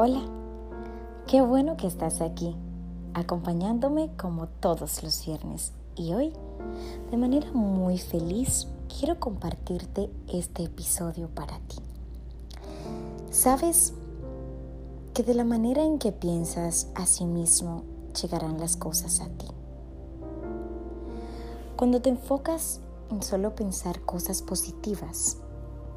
Hola, qué bueno que estás aquí, acompañándome como todos los viernes. Y hoy, de manera muy feliz, quiero compartirte este episodio para ti. ¿Sabes que de la manera en que piensas a sí mismo llegarán las cosas a ti? Cuando te enfocas en solo pensar cosas positivas,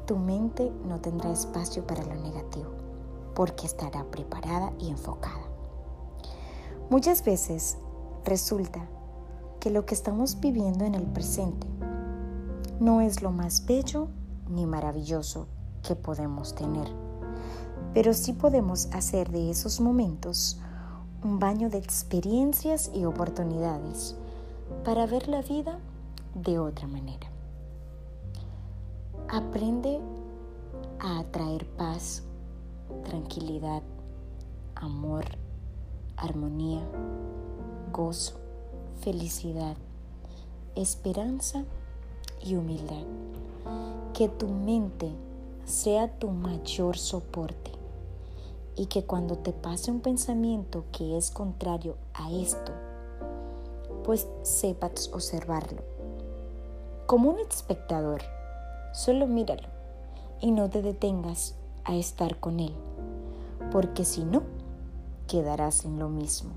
tu mente no tendrá espacio para lo negativo porque estará preparada y enfocada. Muchas veces resulta que lo que estamos viviendo en el presente no es lo más bello ni maravilloso que podemos tener, pero sí podemos hacer de esos momentos un baño de experiencias y oportunidades para ver la vida de otra manera. Aprende a atraer paz tranquilidad, amor, armonía, gozo, felicidad, esperanza y humildad. Que tu mente sea tu mayor soporte y que cuando te pase un pensamiento que es contrario a esto, pues sepas observarlo. Como un espectador, solo míralo y no te detengas a estar con Él, porque si no, quedarás en lo mismo.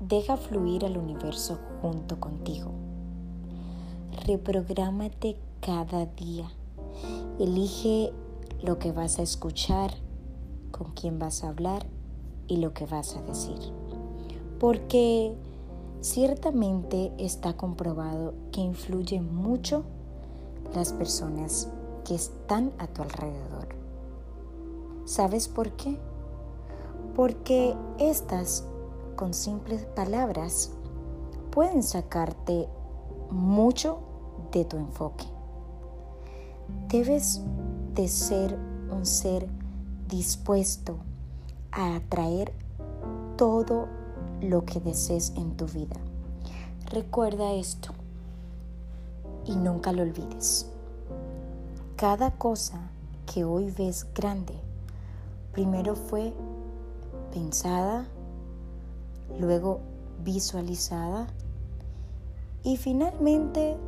Deja fluir al universo junto contigo. Reprográmate cada día. Elige lo que vas a escuchar, con quién vas a hablar y lo que vas a decir. Porque ciertamente está comprobado que influye mucho las personas que están a tu alrededor. ¿Sabes por qué? Porque estas, con simples palabras, pueden sacarte mucho de tu enfoque. Debes de ser un ser dispuesto a atraer todo lo que desees en tu vida. Recuerda esto y nunca lo olvides. Cada cosa que hoy ves grande primero fue pensada, luego visualizada y finalmente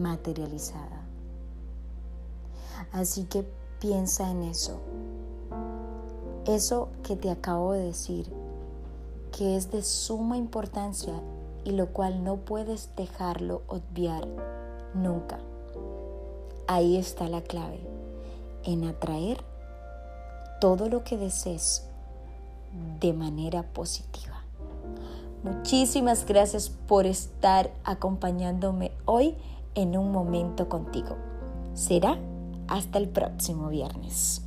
materializada. Así que piensa en eso. Eso que te acabo de decir, que es de suma importancia y lo cual no puedes dejarlo obviar nunca. Ahí está la clave, en atraer todo lo que desees de manera positiva. Muchísimas gracias por estar acompañándome hoy en un momento contigo. Será hasta el próximo viernes.